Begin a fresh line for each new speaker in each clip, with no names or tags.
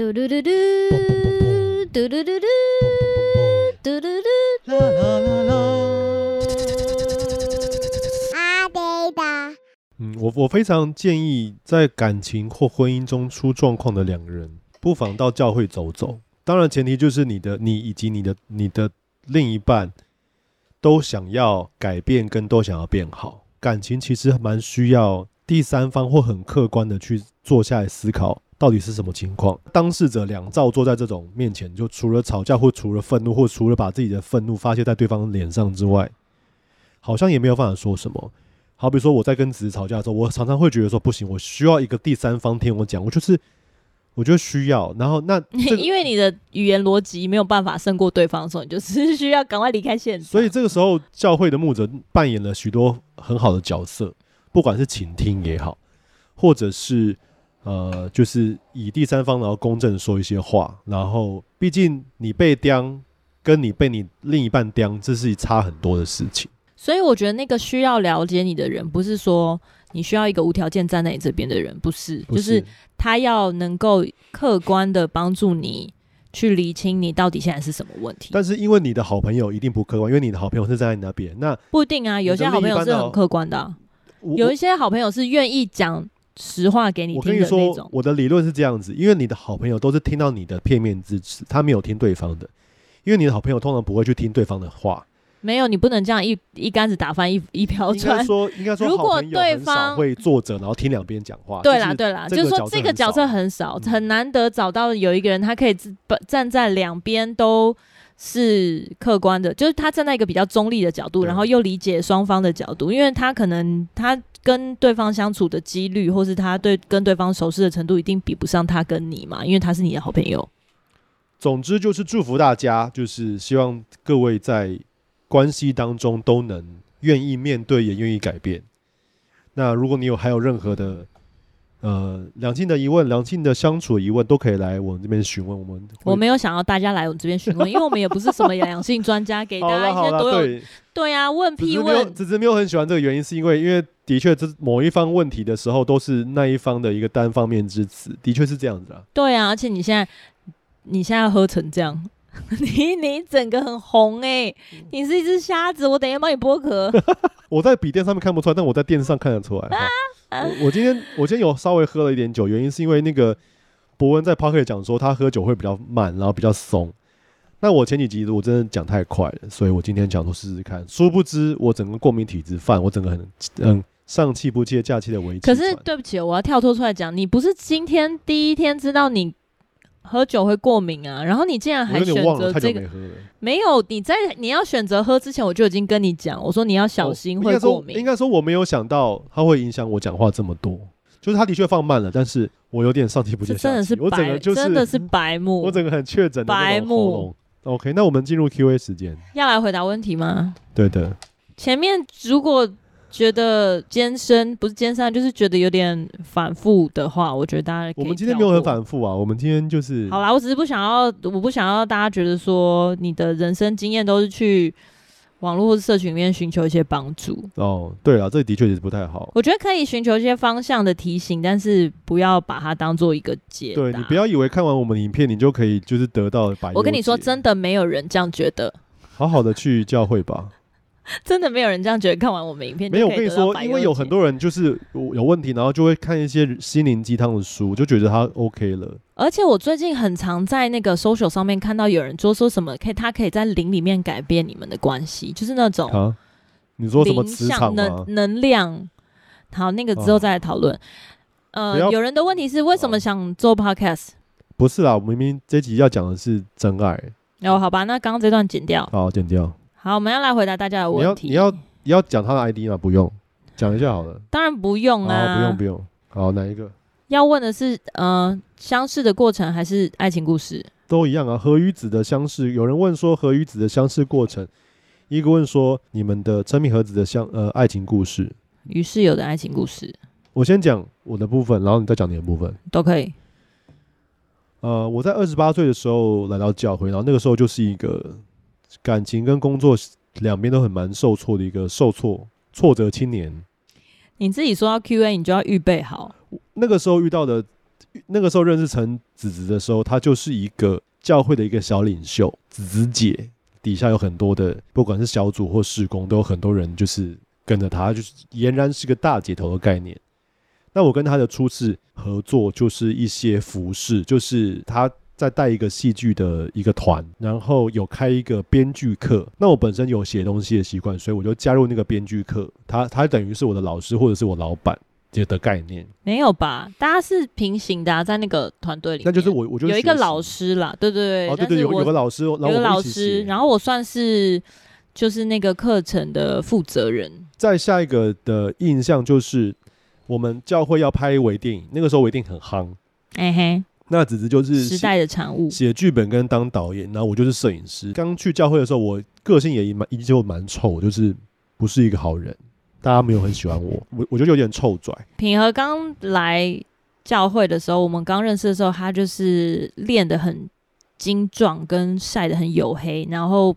嘟嘟嘟嘟，嘟嘟嘟嘟，嘟嘟嘟，啦啦啦啦。
阿呆的，
嗯，我我非常建议在感情或婚姻中出状况的两个人，不妨到教会走走。当然，前提就是你的你以及你的你的另一半都想要改变，跟都想要变好。感情其实蛮需要第三方或很客观的去坐下来思考。到底是什么情况？当事者两造坐在这种面前，就除了吵架，或除了愤怒，或除了把自己的愤怒发泄在对方脸上之外，好像也没有办法说什么。好比说我在跟子子吵架的时候，我常常会觉得说不行，我需要一个第三方听我讲。我就是我觉得需要。然后那
因为你的语言逻辑没有办法胜过对方的时候，你就是需要赶快离开现场。
所以这个时候，教会的牧者扮演了许多很好的角色，不管是倾听也好，或者是。呃，就是以第三方然后公正说一些话，然后毕竟你被刁，跟你被你另一半刁，这是差很多的事情。
所以我觉得那个需要了解你的人，不是说你需要一个无条件站在你这边的人，不是，
不是，
就是他要能够客观的帮助你去理清你到底现在是什么问题。
但是因为你的好朋友一定不客观，因为你的好朋友是站在你那边，那
不一定啊，有些好朋友是很客观的啊，有一些好朋友是愿意讲。实话给你听的那种。
我跟你说，我的理论是这样子，因为你的好朋友都是听到你的片面之词，他没有听对方的。因为你的好朋友通常不会去听对方的话。
没有，你不能这样一一竿子打翻一一瓢船。
应该说，应该说，
如果对方
会坐着，然后听两边讲话。
对啦，对啦，就是说这个角色很少，很难得找到有一个人，他可以站在两边都是客观的，就是他站在一个比较中立的角度，然后又理解双方的角度，因为他可能他。跟对方相处的几率，或是他对跟对方熟悉的程度，一定比不上他跟你嘛，因为他是你的好朋友。
总之就是祝福大家，就是希望各位在关系当中都能愿意面对，也愿意改变。那如果你有还有任何的。呃，两性的疑问，两性的相处的疑问，都可以来我们这边询问。我们
我没有想要大家来我们这边询问，因为我们也不是什么两性专家，给大家一些都有对，对啊，问屁问。
只是没有很喜欢这个原因，是因为因为的确，这某一方问题的时候，都是那一方的一个单方面之词，的确是这样子啊。
对啊，而且你现在你现在喝成这样，你你整个很红哎、欸，你是一只瞎子，我等一下帮你剥壳。
我在笔电上面看不出来，但我在电视上看得出来。我 我今天我今天有稍微喝了一点酒，原因是因为那个博文在 p o c k e t 讲说他喝酒会比较慢，然后比较松。那我前几集我真的讲太快了，所以我今天讲说试试看。殊不知我整个过敏体质犯，我整个很嗯上气不接下气的危机。
可是对不起，我要跳脱出来讲，你不是今天第一天知道你。喝酒会过敏啊，然后你竟然还选择这个？没有，你在你要选择喝之前，我就已经跟你讲，我说你要小心会过敏。
应该说我没有想到它会影响我讲话这么多，就是它的确放慢了，但是我有点上气不接下气。
真的是白，真的是白目，
我整个很确诊的
白目。
OK，那我们进入 Q&A 时间，
要来回答问题吗？
对的。
前面如果。觉得艰深不是艰深，就是觉得有点反复的话，我觉得大家。
我们今天没有很反复啊，我们今天就是。
好啦，我只是不想要，我不想要大家觉得说你的人生经验都是去网络或者社群里面寻求一些帮助。
哦，对啊，这的确也是不太好。
我觉得可以寻求一些方向的提醒，但是不要把它当做一个解。
对，你不要以为看完我们的影片，你就可以就是得到百。
我跟你说，真的没有人这样觉得。
好好的去教会吧。
真的没有人这样觉得？看完我们影片
没有？我跟你说，因为有很多人就是有问题，然后就会看一些心灵鸡汤的书，就觉得他 OK 了。
而且我最近很常在那个 social 上面看到有人说说什么，可以他可以在灵里面改变你们的关系，就是那种啊，
你说什么磁场能
能量？好，那个之后再来讨论。啊、呃，有人的问题是为什么想做 podcast？
不是啦，我明明这集要讲的是真爱。
哦，好吧，那刚刚这段剪掉。
好，剪掉。
好，我们要来回答大家的问题。
你要你要要讲他的 ID 吗？不用，讲一下好了。
当然不用啊，
不用不用。好，哪一个？
要问的是，呃，相识的过程还是爱情故事？
都一样啊。和与子的相识，有人问说和与子的相识过程，一个问说你们的真命和子的相呃爱情故事。
于是有的爱情故事，
我先讲我的部分，然后你再讲你的部分，
都可以。
呃，我在二十八岁的时候来到教会，然后那个时候就是一个。感情跟工作两边都很蛮受挫的一个受挫挫折青年。
你自己说到 Q&A，你就要预备好。
那个时候遇到的那个时候认识陈子子的时候，她就是一个教会的一个小领袖，子子姐底下有很多的，不管是小组或事工，都有很多人就是跟着她，就是俨然是个大姐头的概念。那我跟她的初次合作就是一些服饰，就是她。再带一个戏剧的一个团，然后有开一个编剧课。那我本身有写东西的习惯，所以我就加入那个编剧课。他他等于是我的老师，或者是我老板这的概念。
没有吧？大家是平行的，啊，在那个团队里面。
那就是我，我就
有一个老师啦。对对对，
哦对对，有有个老师，有个
老师，然后我算是就是那个课程的负责人。
再下一个的印象就是，我们教会要拍微电影，那个时候微电影很夯。
哎嘿。
那只是就是
时代的产物，
写剧本跟当导演，然后我就是摄影师。刚去教会的时候，我个性也蛮依旧蛮臭，就是不是一个好人，大家没有很喜欢我，我我就有点臭拽。
品和刚来教会的时候，我们刚认识的时候，他就是练得很精壮，跟晒得很黝黑，然后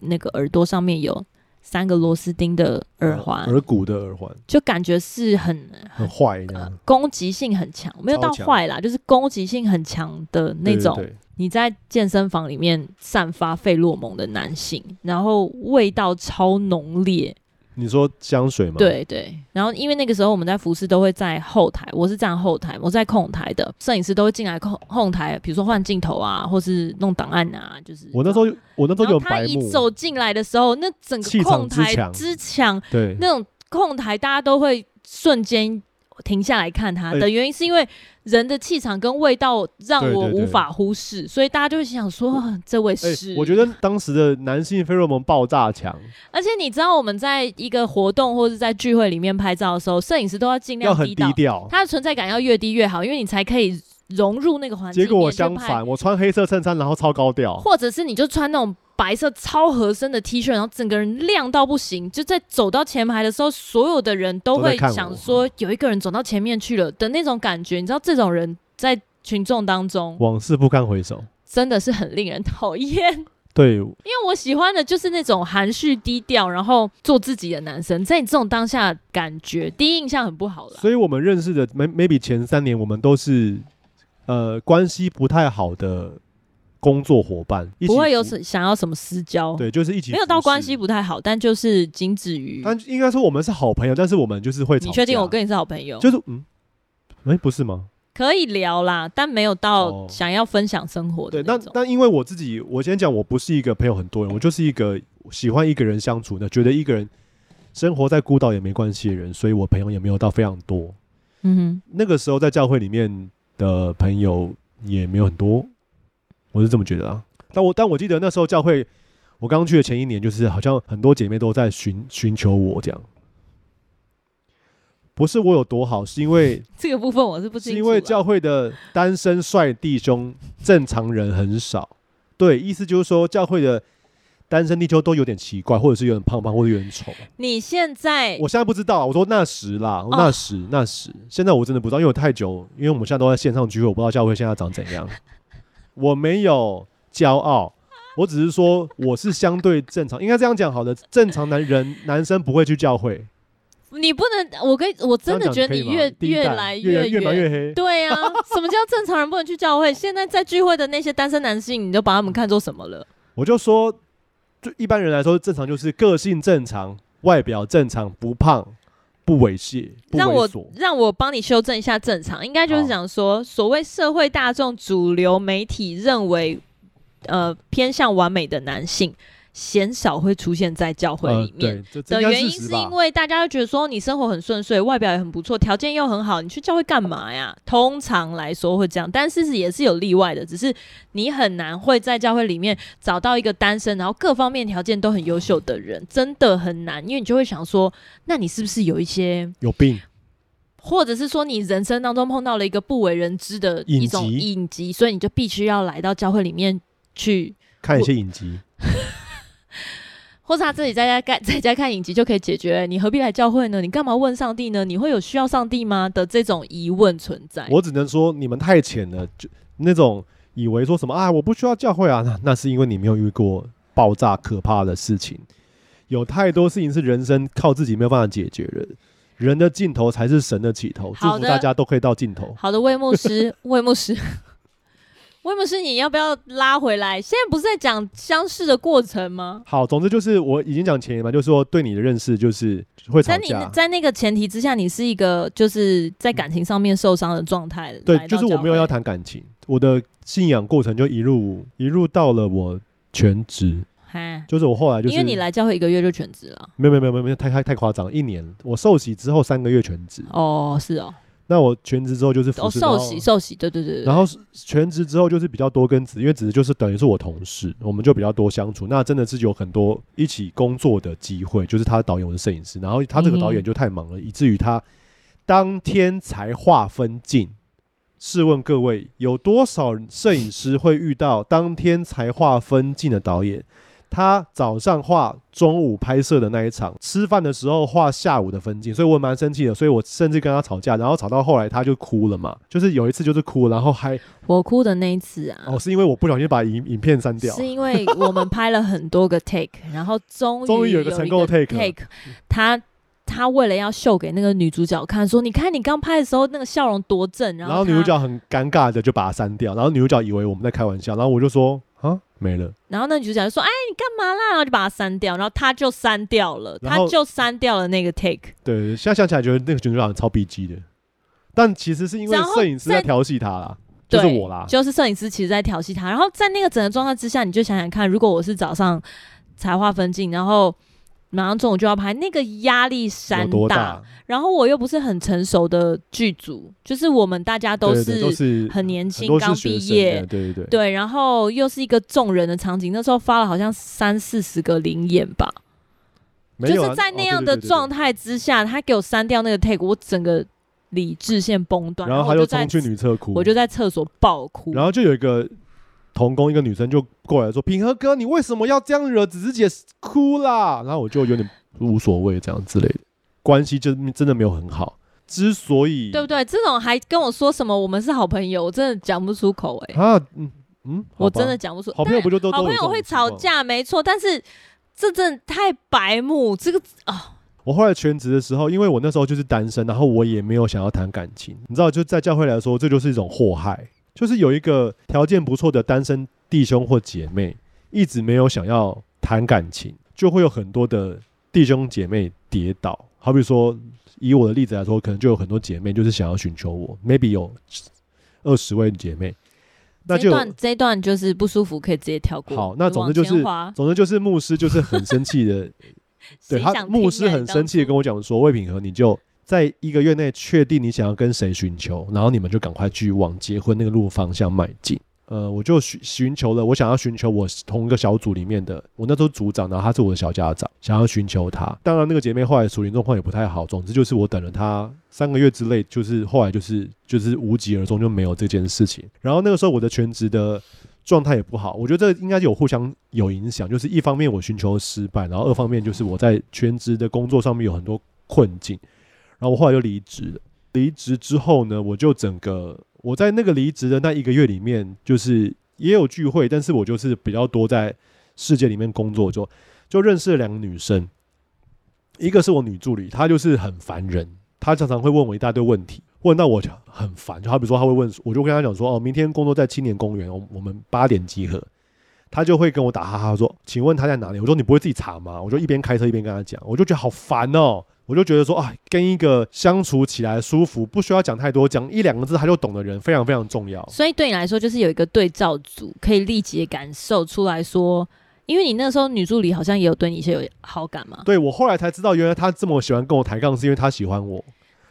那个耳朵上面有。三个螺丝钉的耳环，
耳骨的耳环，
就感觉是很
很坏的、呃，
攻击性很强，没有到坏啦，就是攻击性很强的那种。对对对，你在健身房里面散发费洛蒙的男性，然后味道超浓烈。
你说香水吗？
对对，然后因为那个时候我们在服饰都会在后台，我是站后台，我在控台的，摄影师都会进来控控台，比如说换镜头啊，或是弄档案啊，就是
我那时候我那时候有白。
他一走进来的时候，那整个控台之强，
对，
那种控台大家都会瞬间。停下来看他的原因是因为人的气场跟味道让我无法忽视，所以大家就会想说这位是、欸。
我觉得当时的男性费洛蒙爆炸强，
而且你知道我们在一个活动或者在聚会里面拍照的时候，摄影师都要尽量低调，他的存在感要越低越好，因为你才可以融入那个环境。
结果我相反，我穿黑色衬衫，然后超高调，
或者是你就穿那种。白色超合身的 T 恤，然后整个人亮到不行。就在走到前排的时候，所有的人都会想说，有一个人走到前面去了的那种感觉。你知道，这种人在群众当中，
往事不堪回首，
真的是很令人讨厌。
对，因
为我喜欢的就是那种含蓄低调，然后做自己的男生。在你这种当下，感觉第一印象很不好了。
所以我们认识的，maybe 前三年，我们都是呃关系不太好的。工作伙伴
不会有什想要什么私交，
对，就是一起
没有到关系不太好，但就是仅止于。
但应该说我们是好朋友，但是我们就是会。
你确定我跟你是好朋友？
就是嗯，哎、欸，不是吗？
可以聊啦，但没有到想要分享生活的、哦。对，那
但因为我自己，我先讲，我不是一个朋友很多人，我就是一个喜欢一个人相处的，觉得一个人生活在孤岛也没关系的人，所以我朋友也没有到非常多。嗯哼，那个时候在教会里面的朋友也没有很多。我是这么觉得啊，但我但我记得那时候教会，我刚去的前一年，就是好像很多姐妹都在寻寻求我这样，不是我有多好，是因为
这个部分我是不清楚，
是因为教会的单身帅弟兄正常人很少，对，意思就是说教会的单身弟兄都有点奇怪，或者是有点胖胖，或者有点丑。
你现在，
我现在不知道，我说那时啦，那时、哦、那时，现在我真的不知道，因为我太久，因为我们现在都在线上聚会，我不知道教会现在长怎样。我没有骄傲，我只是说我是相对正常，应该这样讲好的。正常男人男生不会去教会。
你不能，我跟我真的觉得你越越来越
越描越黑。
对啊，什么叫正常人不能去教会？现在在聚会的那些单身男性，你就把他们看作什么了？
我就说，就一般人来说，正常就是个性正常，外表正常，不胖。不猥亵，
让我让我帮你修正一下，正常应该就是讲说，所谓社会大众主流媒体认为，呃，偏向完美的男性。鲜少会出现在教会里面的原因，是因为大家都觉得说你生活很顺遂，外表也很不错，条件又很好，你去教会干嘛呀？通常来说会这样，但事实也是有例外的，只是你很难会在教会里面找到一个单身，然后各方面条件都很优秀的人，真的很难，因为你就会想说，那你是不是有一些
有病，
或者是说你人生当中碰到了一个不为人知的一种隐疾，所以你就必须要来到教会里面去
看一些隐疾。
或是他自己在家看，在家看影集就可以解决，你何必来教会呢？你干嘛问上帝呢？你会有需要上帝吗的这种疑问存在？
我只能说你们太浅了，就那种以为说什么啊，我不需要教会啊，那那是因为你没有遇过爆炸可怕的事情，有太多事情是人生靠自己没有办法解决的，人的尽头才是神的起头。祝福大家都可以到尽头。
好的，魏牧师，魏牧师。魏牧师，你要不要拉回来？现在不是在讲相识的过程吗？
好，总之就是我已经讲前言嘛，就是说对你的认识就是会吵架。
在你在那个前提之下，你是一个就是在感情上面受伤的状态。
对，就是我没有要谈感情，我的信仰过程就一路一路到了我全职。哈就是我后来就是因
为你来教会一个月就全职了。
没有没有没有没有，太太太夸张，一年我受洗之后三个月全职。
哦，是哦。
那我全职之后就是
哦，受喜受喜，对对对，对。
然后全职之后就是比较多跟子，因为子就是等于是我同事，我们就比较多相处。那真的是有很多一起工作的机会，就是他的导演，我是摄影师。然后他这个导演就太忙了，嗯、以至于他当天才划分镜。试问各位，有多少摄影师会遇到当天才划分镜的导演？他早上画，中午拍摄的那一场，吃饭的时候画下午的分镜，所以我蛮生气的，所以我甚至跟他吵架，然后吵到后来他就哭了嘛，就是有一次就是哭，然后还
我哭的那一次啊，
哦，是因为我不小心把影影片删掉，
是因为我们拍了很多个 take，然后终于终于
有一个成功的 take，take
他他为了要秀给那个女主角看，说你看你刚拍的时候那个笑容多正，然后，
然后女主角很尴尬的就把它删掉，然后女主角以为我们在开玩笑，然后我就说。啊，没了。
然后那女主角就说：“哎，你干嘛啦？”然后就把它删掉，然后他就删掉了，他就删掉了那个 take。
对，现在想起来觉得那个女主角超 bg 的，但其实是因为摄影师在调戏他啦，就是我啦，
就是摄影师其实在调戏他。然后在那个整个状态之下，你就想想看，如果我是早上才划分镜，然后。马上中午就要拍，那个压力山大，大？然后我又不是很成熟的剧组，就是我们大家都是很年轻，刚毕业，
对对对，
对，然后又是一个众人的场景，那时候发了好像三四十个零演吧，就是在那样的状态之下，他给我删掉那个 take，我整个理智线崩断，
然后他就冲去女厕哭，
我就在厕所爆哭，
然后就有一个。同工一个女生就过来说：“平和哥，你为什么要这样惹子子姐哭啦？”然后我就有点无所谓这样之类的，关系就真的没有很好。之所以对
不对？这种还跟我说什么我们是好朋友，我真的讲不出口哎、欸。
啊，嗯嗯，
我真的讲不出。
好朋友不就都
好朋友会吵架没错，但是这真的太白目。这个啊，哦、
我后来全职的时候，因为我那时候就是单身，然后我也没有想要谈感情，你知道，就在教会来说，这就是一种祸害。就是有一个条件不错的单身弟兄或姐妹，一直没有想要谈感情，就会有很多的弟兄姐妹跌倒。好比说，以我的例子来说，可能就有很多姐妹就是想要寻求我，maybe 有二十位姐妹。那就这
段这段就是不舒服，可以直接跳过。
好，那总之就是，总之就是牧师就是很生气的，对他牧师很生气的跟我讲说：“魏品和，你就。”在一个月内确定你想要跟谁寻求，然后你们就赶快去往结婚那个路方向迈进。呃，我就寻寻求了，我想要寻求我同一个小组里面的，我那时候组长，然后他是我的小家长，想要寻求他。当然，那个姐妹后来处理状况也不太好。总之就是我等了他三个月之内，就是后来就是就是无疾而终，就没有这件事情。然后那个时候我的全职的状态也不好，我觉得这应该有互相有影响。就是一方面我寻求失败，然后二方面就是我在全职的工作上面有很多困境。然后我后来就离职了。离职之后呢，我就整个我在那个离职的那一个月里面，就是也有聚会，但是我就是比较多在世界里面工作，就就认识了两个女生。一个是我女助理，她就是很烦人，她常常会问我一大堆问题，问到我就很烦。就好比说，她会问，我就跟她讲说：“哦，明天工作在青年公园，我我们八点集合。”她就会跟我打哈哈说：“请问她在哪里？”我说：“你不会自己查吗？”我就一边开车一边跟她讲，我就觉得好烦哦。我就觉得说啊，跟一个相处起来舒服，不需要讲太多，讲一两个字他就懂的人，非常非常重要。
所以对你来说，就是有一个对照组，可以立即感受出来说，因为你那时候女助理好像也有对你一些有好感嘛。
对，我后来才知道，原来她这么喜欢跟我抬杠，是因为她喜欢我。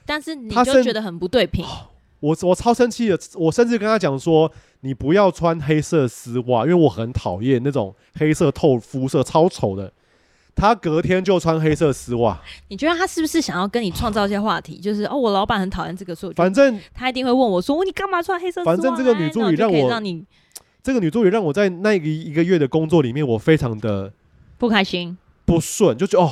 但是你就觉得很不对平。
我我超生气的，我甚至跟她讲说，你不要穿黑色丝袜，因为我很讨厌那种黑色透肤色，超丑的。他隔天就穿黑色丝袜，
你觉得他是不是想要跟你创造一些话题？就是哦，我老板很讨厌这个，所以
反正
他一定会问我说：“你干嘛穿黑色丝袜？”
反正这个女助理让我让你这个女助理让我在那一一个月的工作里面，我非常的
不开心、
不顺，就觉得哦，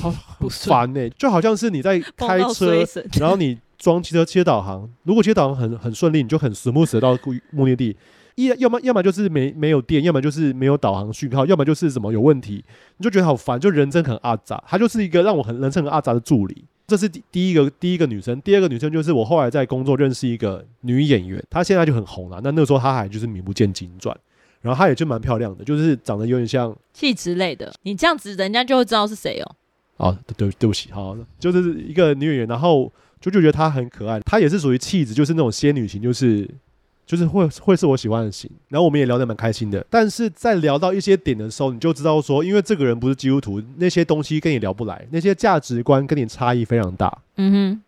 好烦呢，就好像是你在开车，然后你装汽车切导航，如果切导航很很顺利，你就很 smooth 到目的地。一要么要么就是没没有电，要么就是没有导航讯号，要么就是什么有问题，你就觉得好烦，就人真很阿杂。她就是一个让我很人生很阿杂的助理。这是第第一个第一个女生，第二个女生就是我后来在工作认识一个女演员，她现在就很红了。那那个时候她还就是名不见经传，然后她也就蛮漂亮的，就是长得有点像
气质类的。你这样子，人家就会知道是谁哦。
哦，对对不起，好，就是一个女演员，然后就就觉得她很可爱，她也是属于气质，就是那种仙女型，就是。就是会会是我喜欢的型，然后我们也聊得蛮开心的。但是在聊到一些点的时候，你就知道说，因为这个人不是基督徒，那些东西跟你聊不来，那些价值观跟你差异非常大。嗯哼，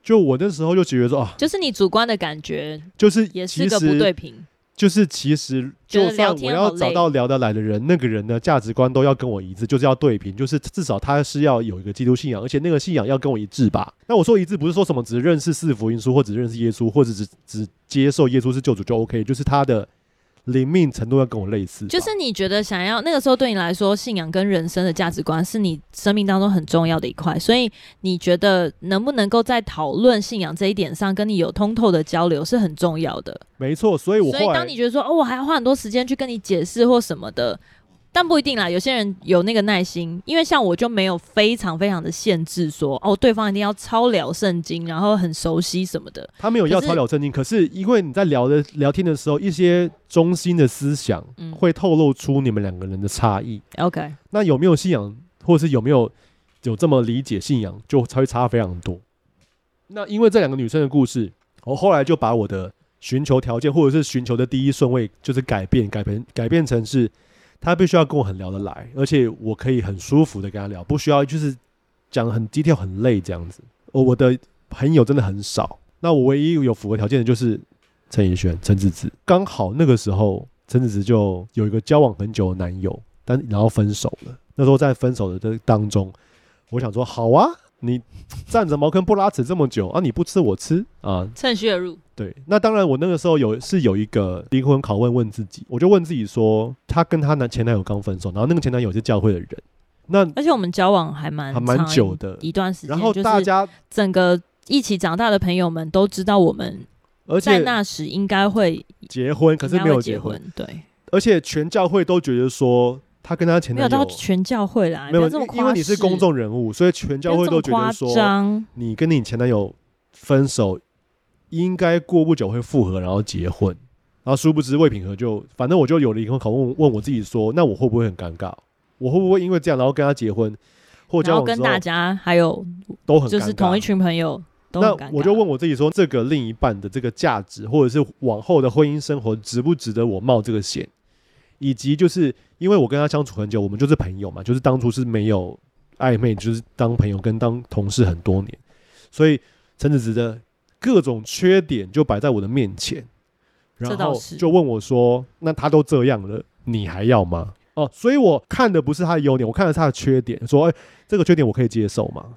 就我那时候就觉得说啊，
就是你主观的感觉，
就是
也是个不对频。
就是其实，就算我要找到聊得来的人，那个人的价值观都要跟我一致，就是要对平，就是至少他是要有一个基督信仰，而且那个信仰要跟我一致吧。那我说一致，不是说什么只认识四福音书，或者认识耶稣，或者只只接受耶稣是救主就 OK，就是他的。灵命程度要跟我类似，
就是你觉得想要那个时候对你来说，信仰跟人生的价值观是你生命当中很重要的一块，所以你觉得能不能够在讨论信仰这一点上跟你有通透的交流是很重要的。
没错，所以我
所以当你觉得说哦，我还要花很多时间去跟你解释或什么的。但不一定啦，有些人有那个耐心，因为像我就没有非常非常的限制说，哦，对方一定要超了圣经，然后很熟悉什么的。
他没有要超了圣经，可是，因为你在聊的聊天的时候，一些中心的思想会透露出你们两个人的差异。OK，嗯，那有没有信仰，或者是有没有有这么理解信仰，就才会差非常多。那因为这两个女生的故事，我后来就把我的寻求条件，或者是寻求的第一顺位，就是改变，改变，改变成是。他必须要跟我很聊得来，而且我可以很舒服的跟他聊，不需要就是讲很低调很累这样子。我我的朋友真的很少，那我唯一有符合条件的就是陈奕迅、陈子子。刚好那个时候，陈子子就有一个交往很久的男友，但然后分手了。那时候在分手的这当中，我想说好啊。你站着茅坑不拉屎这么久啊！你不吃我吃啊！
趁虚而入。
对，那当然，我那个时候有是有一个灵魂拷问，问自己，我就问自己说，她跟她男前男友刚分手，然后那个前男友是教会的人，那
而且我们交往还蛮
还蛮久的
一段时间，
然后大家
整个一起长大的朋友们都知道我们，而且在那时应该会
结婚，可是没有结婚，
对，
而且全教会都觉得说。他跟他前男友
没有到全教会啦，
没有这么夸，因为你是公众人物，所以全教会都觉得说，你跟你前男友分手，应该过不久会复合，然后结婚，然后殊不知魏品和就，反正我就有了一个拷问，问我自己说，那我会不会很尴尬？我会不会因为这样，然后跟他结婚，或者
跟大家还有
都很
就是同一群朋友都很尴尬，
那我就问我自己说，这个另一半的这个价值，或者是往后的婚姻生活，值不值得我冒这个险？以及就是因为我跟他相处很久，我们就是朋友嘛，就是当初是没有暧昧，就是当朋友跟当同事很多年，所以陈子子的各种缺点就摆在我的面前，然后就问我说：“那他都这样了，你还要吗？”哦，所以我看的不是他的优点，我看的是他的缺点，说：“哎，这个缺点我可以接受吗？”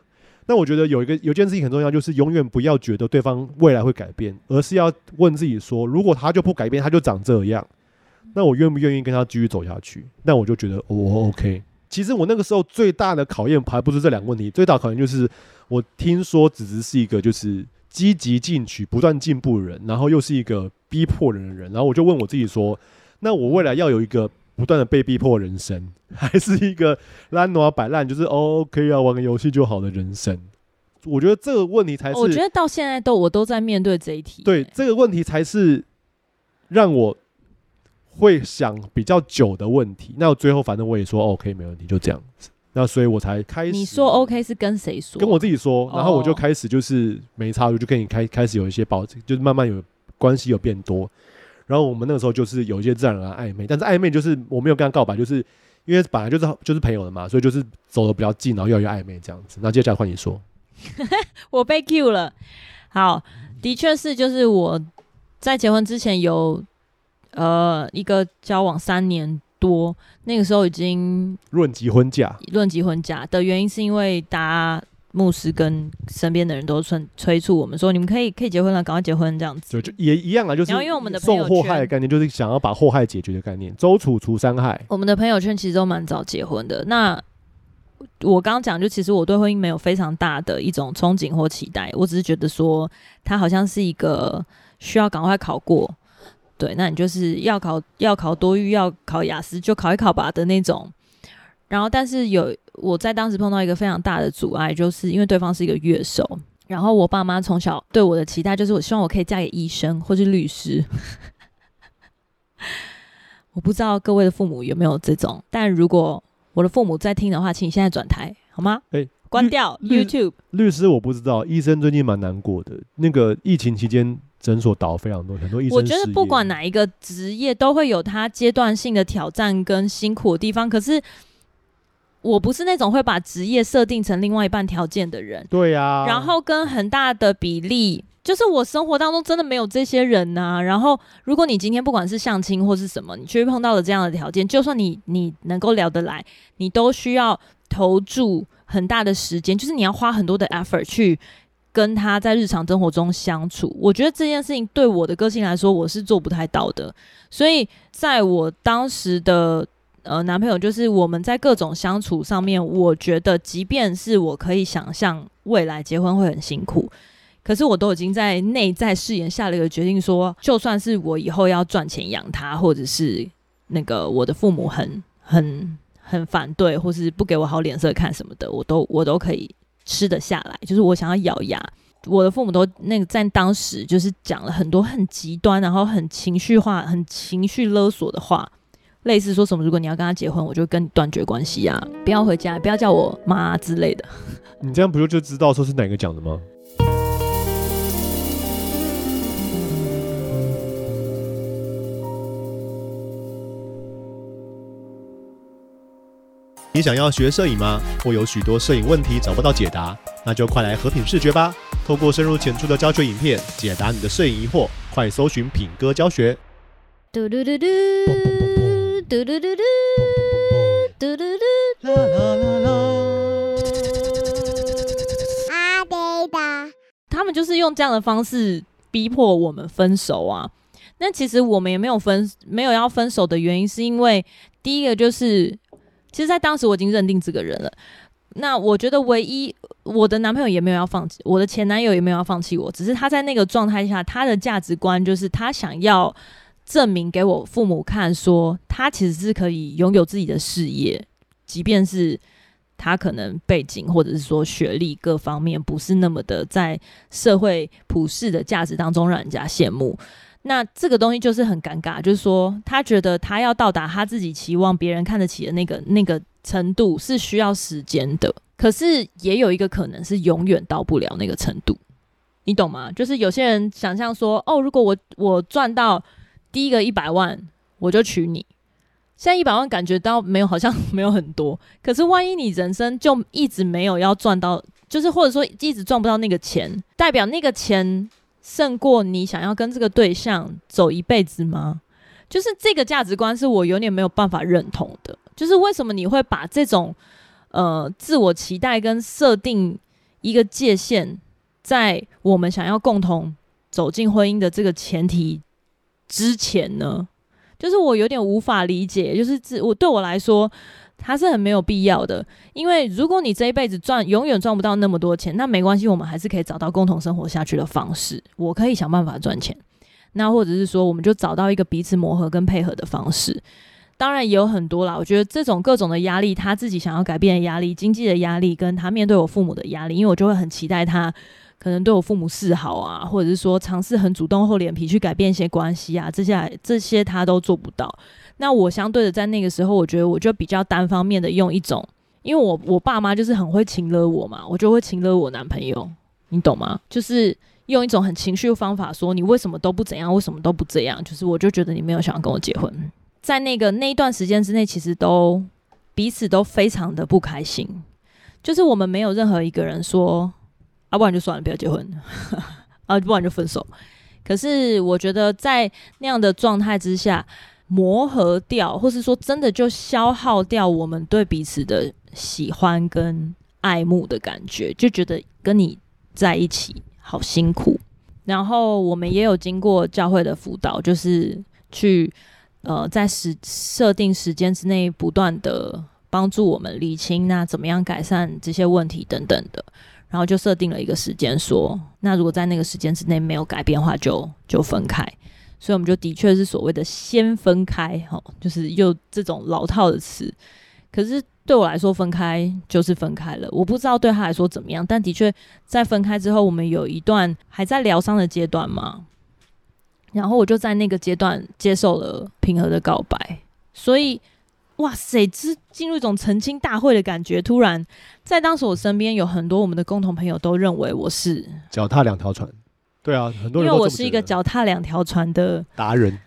那我觉得有一个有件事情很重要，就是永远不要觉得对方未来会改变，而是要问自己说：如果他就不改变，他就长这样。那我愿不愿意跟他继续走下去？那我就觉得我 OK。其实我那个时候最大的考验还不是这两个问题，最大的考验就是我听说子子是一个就是积极进取、不断进步的人，然后又是一个逼迫人的人。然后我就问我自己说：那我未来要有一个不断的被逼迫人生，还是一个烂挪摆烂，就是 OK 啊，玩个游戏就好的人生？我觉得这个问题才是。我
觉得到现在都我都在面对这一题。
对，这个问题才是让我。会想比较久的问题，那我最后反正我也说 OK 没问题，就这样子。那所以我才开始。
你说 OK 是跟谁说？
跟我自己说，然后我就开始就是没差，我就跟你开开始有一些保，就是慢慢有关系有变多。然后我们那个时候就是有一些自然而然暧昧，但是暧昧就是我没有跟他告白，就是因为本来就是就是朋友了嘛，所以就是走的比较近，然后越来越暧昧这样子。那接下来换你说，
我被 Q 了。好，的确是就是我在结婚之前有。呃，一个交往三年多，那个时候已经
论及婚嫁，
论及婚嫁的原因是因为大家牧师跟身边的人都催催促我们说，你们可以可以结婚了，赶快结婚这样子。
就就也一样啊，就是因为我们的送祸害的概念，就是想要把祸害解决的概念，周楚除三害。
我们的朋友圈其实都蛮早结婚的。那我刚刚讲，就其实我对婚姻没有非常大的一种憧憬或期待，我只是觉得说，它好像是一个需要赶快考过。对，那你就是要考要考多育，要考雅思，就考一考吧的那种然后但是有我在当时碰到一个非常大的阻碍，就是因为对方是一个乐手，然后我爸妈从小对我的期待就是我希望我可以嫁给医生或是律师。我不知道各位的父母有没有这种，但如果我的父母在听的话，请你现在转台好吗？哎、欸，关掉 YouTube。
律师我不知道，医生最近蛮难过的。那个疫情期间，诊所倒非常多，很多医生。
我觉得不管哪一个职业，都会有他阶段性的挑战跟辛苦的地方。可是我不是那种会把职业设定成另外一半条件的人。
对呀、啊。
然后跟很大的比例。就是我生活当中真的没有这些人呐、啊。然后，如果你今天不管是相亲或是什么，你去碰到了这样的条件，就算你你能够聊得来，你都需要投注很大的时间，就是你要花很多的 effort 去跟他在日常生活中相处。我觉得这件事情对我的个性来说，我是做不太到的。所以，在我当时的呃男朋友，就是我们在各种相处上面，我觉得即便是我可以想象未来结婚会很辛苦。可是我都已经在内在誓言下了一个决定说，就算是我以后要赚钱养他，或者是那个我的父母很很很反对，或是不给我好脸色看什么的，我都我都可以吃得下来。就是我想要咬牙，我的父母都那个在当时就是讲了很多很极端，然后很情绪化、很情绪勒索的话，类似说什么如果你要跟他结婚，我就跟你断绝关系啊，不要回家，不要叫我妈之类的。
你这样不就就知道说是哪个讲的吗？你想要学摄影吗？或有许多摄影问题找不到解答？那就快来和品视觉吧！透过深入浅出的教学影片，解答你的摄影疑惑。快搜寻品哥教学。嘟嘟嘟嘟嘟嘟嘟嘟嘟嘟嘟啦啦啦啦。
阿呆的，
他们就是用这样的方式逼迫我们分手啊！那其实我们也没有分，没有要分手的原因，是因为第一个就是。其实，在当时我已经认定这个人了。那我觉得，唯一我的男朋友也没有要放弃，我的前男友也没有要放弃我，只是他在那个状态下，他的价值观就是他想要证明给我父母看，说他其实是可以拥有自己的事业，即便是他可能背景或者是说学历各方面不是那么的在社会普世的价值当中让人家羡慕。那这个东西就是很尴尬，就是说他觉得他要到达他自己期望别人看得起的那个那个程度是需要时间的，可是也有一个可能是永远到不了那个程度，你懂吗？就是有些人想象说，哦，如果我我赚到第一个一百万，我就娶你。现在一百万感觉到没有，好像 没有很多，可是万一你人生就一直没有要赚到，就是或者说一直赚不到那个钱，代表那个钱。胜过你想要跟这个对象走一辈子吗？就是这个价值观是我有点没有办法认同的。就是为什么你会把这种呃自我期待跟设定一个界限，在我们想要共同走进婚姻的这个前提之前呢？就是我有点无法理解。就是自我对我来说。它是很没有必要的，因为如果你这一辈子赚永远赚不到那么多钱，那没关系，我们还是可以找到共同生活下去的方式。我可以想办法赚钱，那或者是说，我们就找到一个彼此磨合跟配合的方式。当然也有很多啦，我觉得这种各种的压力，他自己想要改变的压力、经济的压力，跟他面对我父母的压力，因为我就会很期待他可能对我父母示好啊，或者是说尝试很主动厚脸皮去改变一些关系啊，这些这些他都做不到。那我相对的，在那个时候，我觉得我就比较单方面的用一种，因为我我爸妈就是很会情勒我嘛，我就会情勒我男朋友，你懂吗？就是用一种很情绪的方法说，你为什么都不怎样，为什么都不这样？就是我就觉得你没有想要跟我结婚，在那个那一段时间之内，其实都彼此都非常的不开心，就是我们没有任何一个人说，啊，不然就算了，不要结婚，啊，不然就分手。可是我觉得在那样的状态之下。磨合掉，或是说真的就消耗掉我们对彼此的喜欢跟爱慕的感觉，就觉得跟你在一起好辛苦。然后我们也有经过教会的辅导，就是去呃在时设定时间之内，不断的帮助我们理清那怎么样改善这些问题等等的。然后就设定了一个时间，说那如果在那个时间之内没有改变的话就，就就分开。所以我们就的确是所谓的先分开，哈，就是用这种老套的词。可是对我来说，分开就是分开了。我不知道对他来说怎么样，但的确在分开之后，我们有一段还在疗伤的阶段嘛。然后我就在那个阶段接受了平和的告白，所以。哇塞，这进入一种澄清大会的感觉。突然，在当时我身边有很多我们的共同朋友都认为我是
脚踏两条船。对啊，很多人
因为我是一个脚踏两条船的
达人，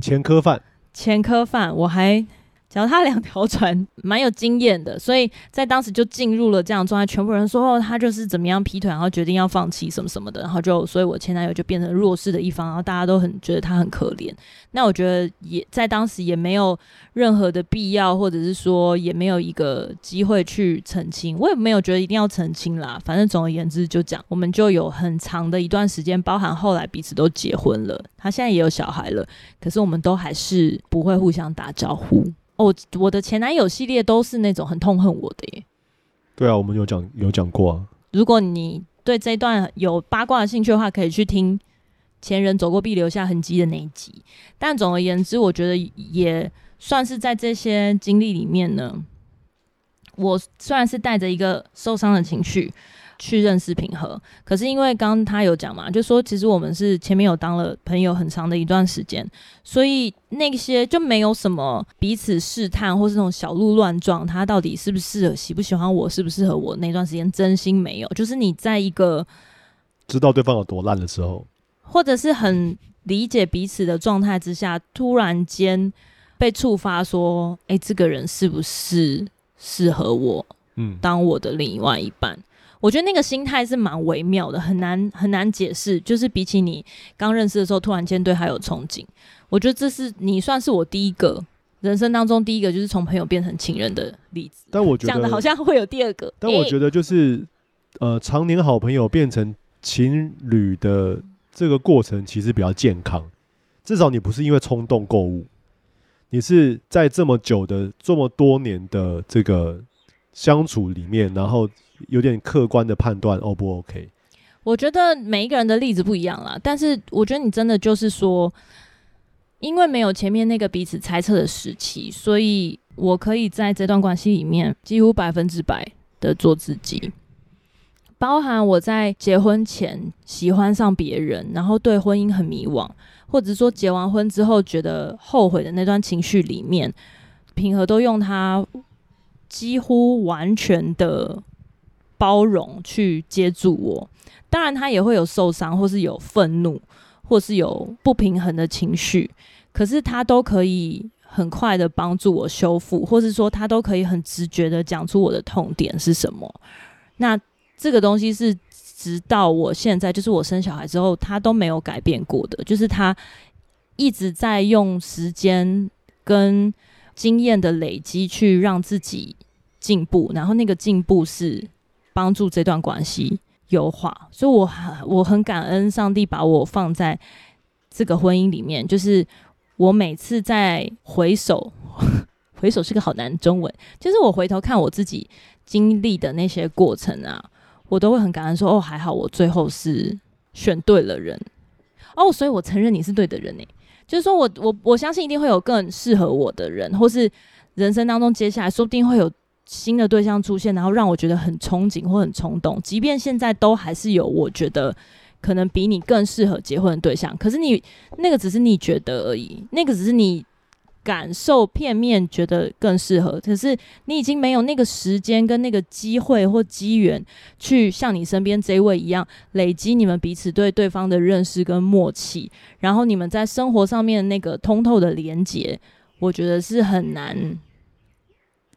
前科犯，
前科犯，我还。脚踏两条船，蛮有经验的，所以在当时就进入了这样状态。全部人说哦，他就是怎么样劈腿，然后决定要放弃什么什么的，然后就，所以我前男友就变成弱势的一方，然后大家都很觉得他很可怜。那我觉得也在当时也没有任何的必要，或者是说也没有一个机会去澄清，我也没有觉得一定要澄清啦。反正总而言之就讲，我们就有很长的一段时间，包含后来彼此都结婚了，他现在也有小孩了，可是我们都还是不会互相打招呼。哦，我的前男友系列都是那种很痛恨我的耶。
对啊，我们有讲有讲过啊。
如果你对这一段有八卦的兴趣的话，可以去听《前人走过必留下痕迹》的那一集。但总而言之，我觉得也算是在这些经历里面呢，我虽然是带着一个受伤的情绪。去认识平和，可是因为刚刚他有讲嘛，就说其实我们是前面有当了朋友很长的一段时间，所以那些就没有什么彼此试探或是那种小鹿乱撞，他到底是不是适合喜不喜欢我，适不适合我那段时间真心没有，就是你在一个
知道对方有多烂的时候，
或者是很理解彼此的状态之下，突然间被触发说，哎、欸，这个人是不是适合我？嗯，当我的另外一半。我觉得那个心态是蛮微妙的，很难很难解释。就是比起你刚认识的时候，突然间对他有憧憬，我觉得这是你算是我第一个人生当中第一个，就是从朋友变成情人的例子。
但我觉得
讲的好像会有第二个，
但我觉得就是、欸、呃，常年好朋友变成情侣的这个过程其实比较健康。至少你不是因为冲动购物，你是在这么久的这么多年的这个相处里面，然后。有点客观的判断，O 不 OK？
我觉得每一个人的例子不一样啦，但是我觉得你真的就是说，因为没有前面那个彼此猜测的时期，所以我可以在这段关系里面几乎百分之百的做自己，包含我在结婚前喜欢上别人，然后对婚姻很迷惘，或者说结完婚之后觉得后悔的那段情绪里面，平和都用他几乎完全的。包容去接住我，当然他也会有受伤，或是有愤怒，或是有不平衡的情绪，可是他都可以很快的帮助我修复，或是说他都可以很直觉的讲出我的痛点是什么。那这个东西是直到我现在，就是我生小孩之后，他都没有改变过的，就是他一直在用时间跟经验的累积去让自己进步，然后那个进步是。帮助这段关系优化，所以我很我很感恩上帝把我放在这个婚姻里面。就是我每次在回首，回首是个好难中文，就是我回头看我自己经历的那些过程啊，我都会很感恩说，哦，还好我最后是选对了人哦，所以我承认你是对的人呢。就是说我我我相信一定会有更适合我的人，或是人生当中接下来说不定会有。新的对象出现，然后让我觉得很憧憬或很冲动。即便现在都还是有，我觉得可能比你更适合结婚的对象。可是你那个只是你觉得而已，那个只是你感受片面觉得更适合。可是你已经没有那个时间跟那个机会或机缘去像你身边这位一样累积你们彼此对对方的认识跟默契，然后你们在生活上面那个通透的连接，我觉得是很难。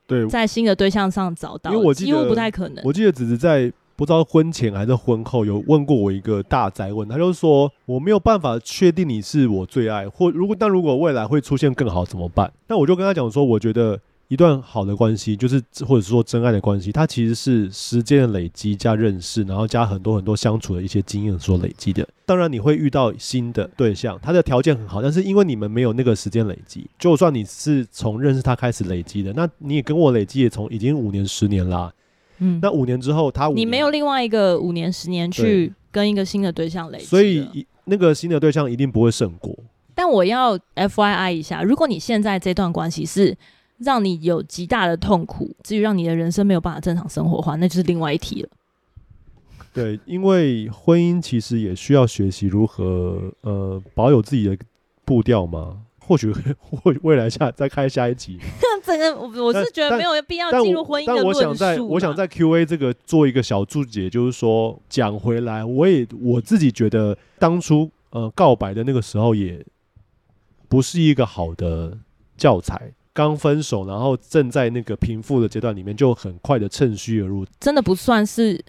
对，
在新的对象上找到，因为我几乎不太可能。
我记得只是在不知道婚前还是婚后有问过我一个大哉问，他就是说我没有办法确定你是我最爱，或如果但如果未来会出现更好怎么办？那我就跟他讲说，我觉得。一段好的关系，就是或者是说真爱的关系，它其实是时间的累积加认识，然后加很多很多相处的一些经验所累积的。当然你会遇到新的对象，他的条件很好，但是因为你们没有那个时间累积，就算你是从认识他开始累积的，那你也跟我累积也从已经五年十年啦、啊。嗯，那五年之后他
你没有另外一个五年十年去跟一个新的对象累积，
所以那个新的对象一定不会胜过。
但我要 FYI 一下，如果你现在这段关系是。让你有极大的痛苦，至于让你的人生没有办法正常生活的话，那就是另外一题了。
对，因为婚姻其实也需要学习如何呃保有自己的步调嘛。或许 会未来下再开下一集。
这个我我是觉得没有必要进入婚姻的论述。但我想
在我想在 Q&A 这个做一个小注解，就是说讲回来，我也我自己觉得当初呃告白的那个时候也不是一个好的教材。刚分手，然后正在那个平复的阶段里面，就很快的趁虚而入，
真的不算是。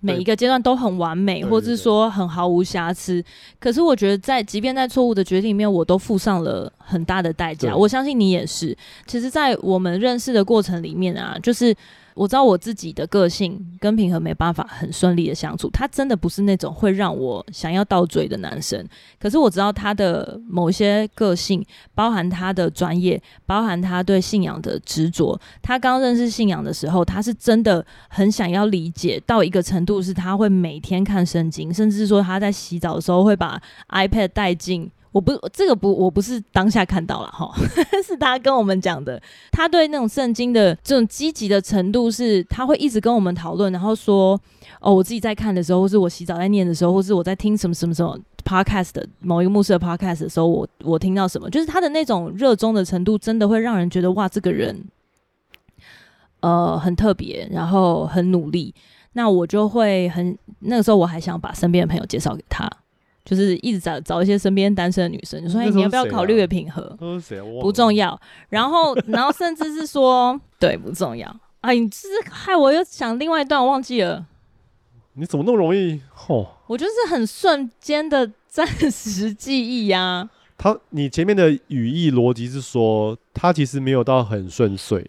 每一个阶段都很完美，或者是说很毫无瑕疵。可是我觉得，在即便在错误的决定里面，我都付上了很大的代价。我相信你也是。其实，在我们认识的过程里面啊，就是。我知道我自己的个性跟平和没办法很顺利的相处，他真的不是那种会让我想要倒追的男生。可是我知道他的某些个性，包含他的专业，包含他对信仰的执着。他刚认识信仰的时候，他是真的很想要理解到一个程度，是他会每天看圣经，甚至说他在洗澡的时候会把 iPad 带进。我不，这个不，我不是当下看到了哈，是他跟我们讲的。他对那种圣经的这种积极的程度，是他会一直跟我们讨论，然后说，哦，我自己在看的时候，或是我洗澡在念的时候，或是我在听什么什么什么 podcast 的某一个牧师的 podcast 的时候，我我听到什么，就是他的那种热衷的程度，真的会让人觉得哇，这个人，呃，很特别，然后很努力。那我就会很，那个时候我还想把身边的朋友介绍给他。就是一直找找一些身边单身的女生，就说：“哎、欸，你要不要考虑个平和？不重要。然后，然后甚至是说，对，不重要。哎，你这是害我又想另外一段，我忘记了。
你怎么那么容易？哦，
我就是很瞬间的暂时记忆呀、啊。
他，你前面的语义逻辑是说，他其实没有到很顺遂。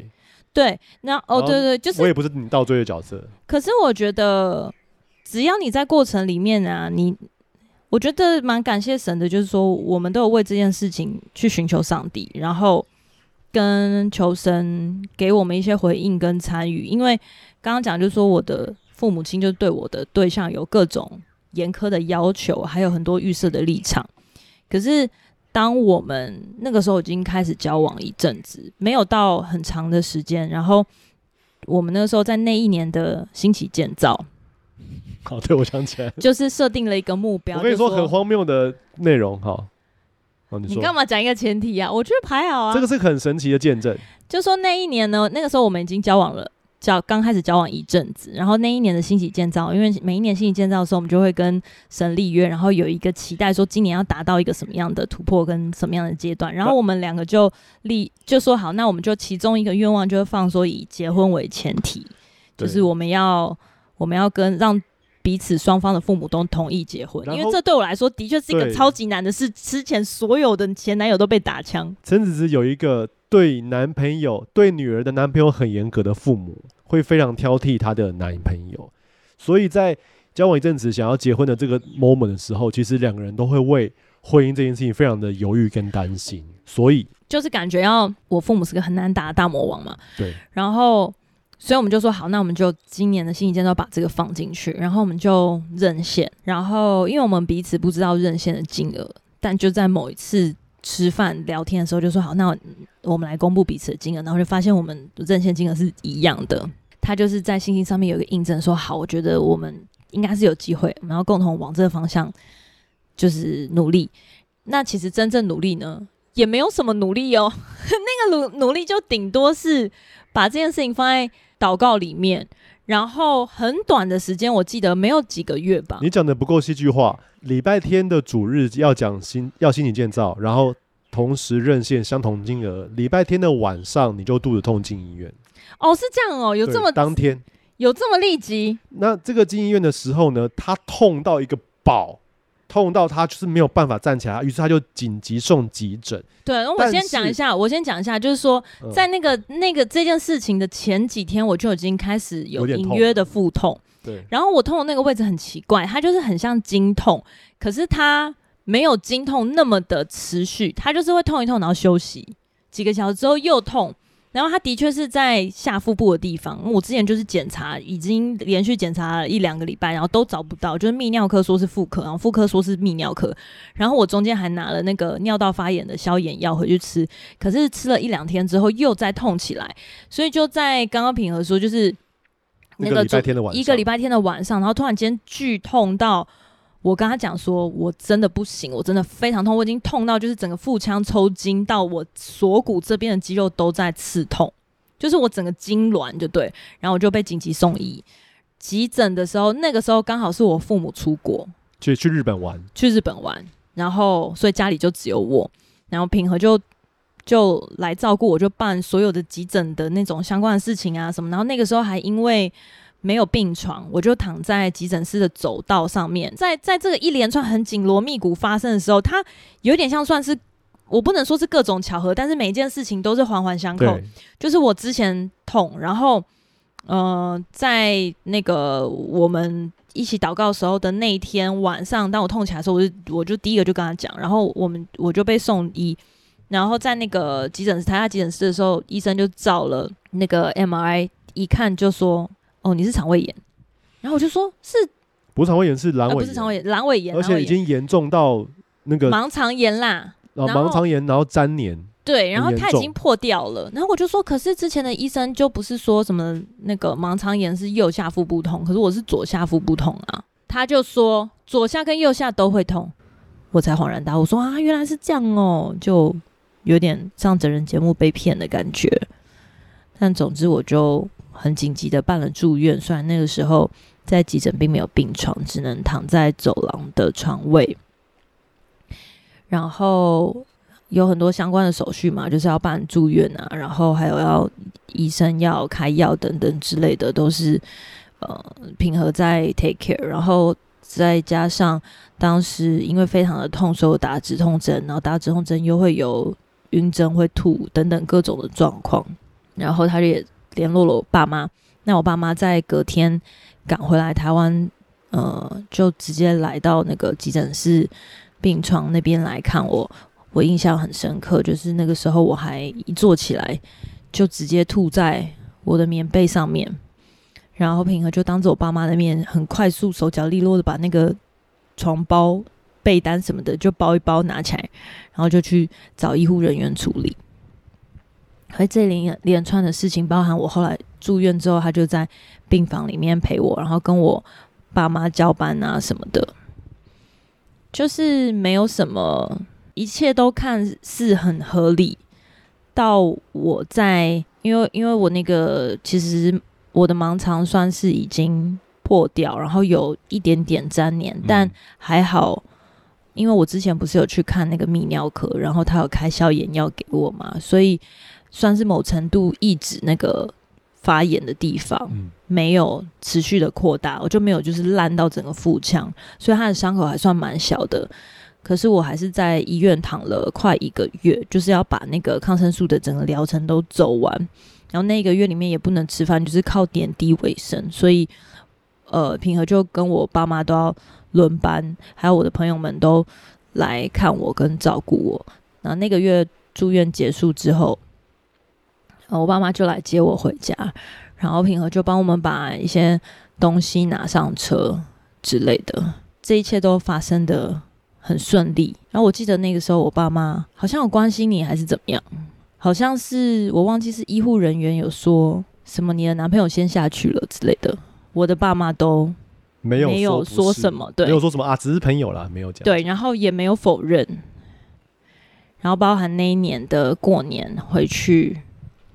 对，那哦，对，对对，就是
我也不是你倒追的角色。
可是我觉得，只要你在过程里面啊，你。我觉得蛮感谢神的，就是说我们都有为这件事情去寻求上帝，然后跟求神给我们一些回应跟参与。因为刚刚讲就是说我的父母亲就对我的对象有各种严苛的要求，还有很多预设的立场。可是当我们那个时候已经开始交往一阵子，没有到很长的时间，然后我们那个时候在那一年的兴起建造。
好，对，我想起来，
就是设定了一个目标。
我跟你说很荒谬的内容，哈。哦，你
干嘛讲一个前提啊？我觉得还好啊。
这个是很神奇的见证。
就说那一年呢，那个时候我们已经交往了，交刚开始交往一阵子，然后那一年的兴起建造，因为每一年兴起建造的时候，我们就会跟神立约，然后有一个期待，说今年要达到一个什么样的突破跟什么样的阶段，然后我们两个就立就说好，那我们就其中一个愿望就是放说以结婚为前提，就是我们要我们要跟让。彼此双方的父母都同意结婚，因为这对我来说的确是一个超级难的事。之前所有的前男友都被打枪。
陈子之有一个对男朋友、对女儿的男朋友很严格的父母，会非常挑剔她的男朋友。所以在交往一阵子、想要结婚的这个 moment 的时候，其实两个人都会为婚姻这件事情非常的犹豫跟担心。所以
就是感觉要我父母是个很难打的大魔王嘛。
对，
然后。所以我们就说好，那我们就今年的新一件都把这个放进去，然后我们就认线。然后因为我们彼此不知道认线的金额，但就在某一次吃饭聊天的时候，就说好，那我们来公布彼此的金额，然后就发现我们认线金额是一样的。他就是在信息上面有一个印证，说好，我觉得我们应该是有机会，我们要共同往这个方向就是努力。那其实真正努力呢，也没有什么努力哦，那个努努力就顶多是把这件事情放在。祷告里面，然后很短的时间，我记得没有几个月吧。
你讲的不够戏剧化。礼拜天的主日要讲心要心理建造，然后同时认线相同金额。礼拜天的晚上你就肚子痛进医院。
哦，是这样哦，有这么
当天
有这么立即？
那这个进医院的时候呢，他痛到一个爆。痛到他就是没有办法站起来，于是他就紧急送急诊。
对，那我先讲一下，我先讲一下，就是说，在那个、嗯、那个这件事情的前几天，我就已经开始有隐约的腹痛。
对，
然后我痛的那个位置很奇怪，它就是很像经痛，可是它没有经痛那么的持续，它就是会痛一痛，然后休息几个小时之后又痛，然后他的确是在下腹部的地方。我之前就是检查，已经连续检查了一两个礼拜，然后都找不到，就是泌尿科说是妇科，然后妇科说是泌尿科。然后我中间还拿了那个尿道发炎的消炎药回去吃，可是吃了一两天之后又再痛起来，所以就在刚刚品和说，就是那
个礼拜天的晚上，
一个礼拜天的晚上，然后突然间剧痛到。我跟他讲说，我真的不行，我真的非常痛，我已经痛到就是整个腹腔抽筋，到我锁骨这边的肌肉都在刺痛，就是我整个痉挛就对，然后我就被紧急送医。急诊的时候，那个时候刚好是我父母出国，
去去日本玩，
去日本玩，然后所以家里就只有我，然后平和就就来照顾我，就办所有的急诊的那种相关的事情啊什么，然后那个时候还因为。没有病床，我就躺在急诊室的走道上面。在在这个一连串很紧锣密鼓发生的时候，它有点像算是我不能说是各种巧合，但是每一件事情都是环环相扣。就是我之前痛，然后呃，在那个我们一起祷告的时候的那一天晚上，当我痛起来的时候，我就我就第一个就跟他讲，然后我们我就被送医，然后在那个急诊室台下急诊室的时候，医生就照了那个 MRI，一看就说。哦，你是肠胃炎，然后我就说是，
不是肠胃炎，是阑尾炎，
不是肠胃炎，阑尾炎，
而且已经严重到那个
盲肠炎啦，
然后盲肠炎，然后粘连，
对，然后它已经破掉了，然后我就说，可是之前的医生就不是说什么那个盲肠炎是右下腹部痛，可是我是左下腹部痛啊，他就说左下跟右下都会痛，我才恍然大悟，我说啊，原来是这样哦，就有点上整人节目被骗的感觉，但总之我就。很紧急的办了住院，虽然那个时候在急诊并没有病床，只能躺在走廊的床位，然后有很多相关的手续嘛，就是要办住院啊，然后还有要医生要开药等等之类的，都是呃平和在 take care，然后再加上当时因为非常的痛，所以打止痛针，然后打止痛针又会有晕针、会吐等等各种的状况，然后他也。联络了我爸妈，那我爸妈在隔天赶回来台湾，呃，就直接来到那个急诊室病床那边来看我。我印象很深刻，就是那个时候我还一坐起来就直接吐在我的棉被上面，然后平和就当着我爸妈的面，很快速、手脚利落的把那个床包、被单什么的就包一包拿起来，然后就去找医护人员处理。而这连连串的事情，包含我后来住院之后，他就在病房里面陪我，然后跟我爸妈交班啊什么的，就是没有什么，一切都看似很合理。到我在，因为因为我那个其实我的盲肠算是已经破掉，然后有一点点粘连，但还好，因为我之前不是有去看那个泌尿科，然后他有开消炎药给我嘛，所以。算是某程度抑制那个发炎的地方，嗯、没有持续的扩大，我就没有就是烂到整个腹腔，所以他的伤口还算蛮小的。可是我还是在医院躺了快一个月，就是要把那个抗生素的整个疗程都走完。然后那一个月里面也不能吃饭，就是靠点滴为生。所以，呃，平和就跟我爸妈都要轮班，还有我的朋友们都来看我跟照顾我。然后那个月住院结束之后。我爸妈就来接我回家，然后平和就帮我们把一些东西拿上车之类的，这一切都发生的很顺利。然后我记得那个时候，我爸妈好像有关心你还是怎么样，好像是我忘记是医护人员有说什么你的男朋友先下去了之类的，我的爸妈都没有没有说什么，对，
没有说什么啊，只是朋友啦，没有讲，
对，然后也没有否认，然后包含那一年的过年回去。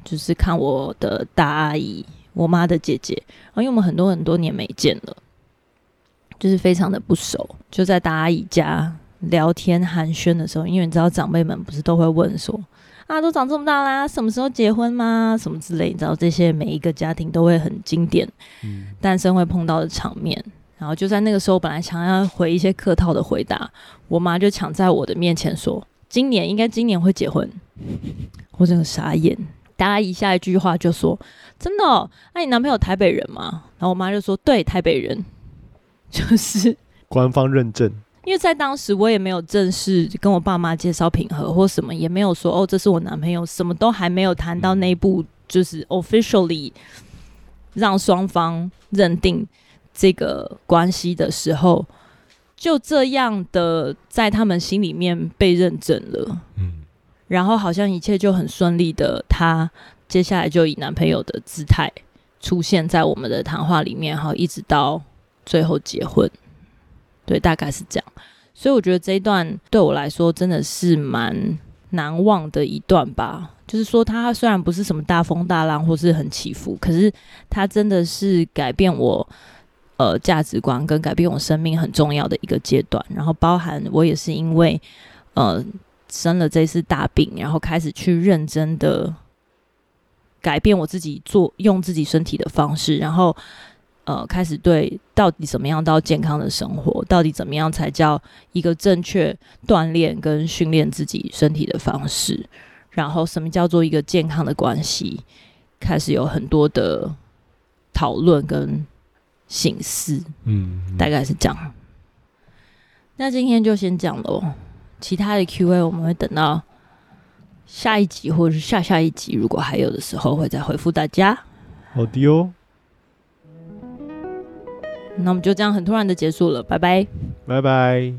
就是看我的大阿姨，我妈的姐姐，然后因为我们很多很多年没见了，就是非常的不熟。就在大阿姨家聊天寒暄的时候，因为你知道长辈们不是都会问说啊，都长这么大啦，什么时候结婚吗？什么之类，你知道这些每一个家庭都会很经典，单身会碰到的场面。然后就在那个时候，本来想要回一些客套的回答，我妈就抢在我的面前说，今年应该今年会结婚，我真的傻眼。大阿姨下一句话就说：“真的哦？那你男朋友台北人吗？”然后我妈就说：“对，台北人，就是
官方认证。”
因为在当时我也没有正式跟我爸妈介绍品和或什么，也没有说哦，这是我男朋友，什么都还没有谈到那一步，就是 officially 让双方认定这个关系的时候，就这样的在他们心里面被认证了。嗯，然后好像一切就很顺利的，他接下来就以男朋友的姿态出现在我们的谈话里面，哈一直到最后结婚。对，大概是这样，所以我觉得这一段对我来说真的是蛮难忘的一段吧。就是说，他虽然不是什么大风大浪或是很起伏，可是他真的是改变我呃价值观跟改变我生命很重要的一个阶段。然后，包含我也是因为呃生了这次大病，然后开始去认真的改变我自己做用自己身体的方式，然后。呃，开始对到底怎么样到健康的生活，到底怎么样才叫一个正确锻炼跟训练自己身体的方式，然后什么叫做一个健康的关系，开始有很多的讨论跟醒思，嗯，大概是这样。那今天就先讲喽，其他的 Q&A 我们会等到下一集或者是下下一集，如果还有的时候会再回复大家。
好的哦。
那我们就这样很突然的结束了，拜拜，
拜拜。